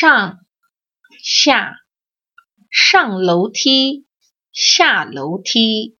上下上楼梯下楼梯。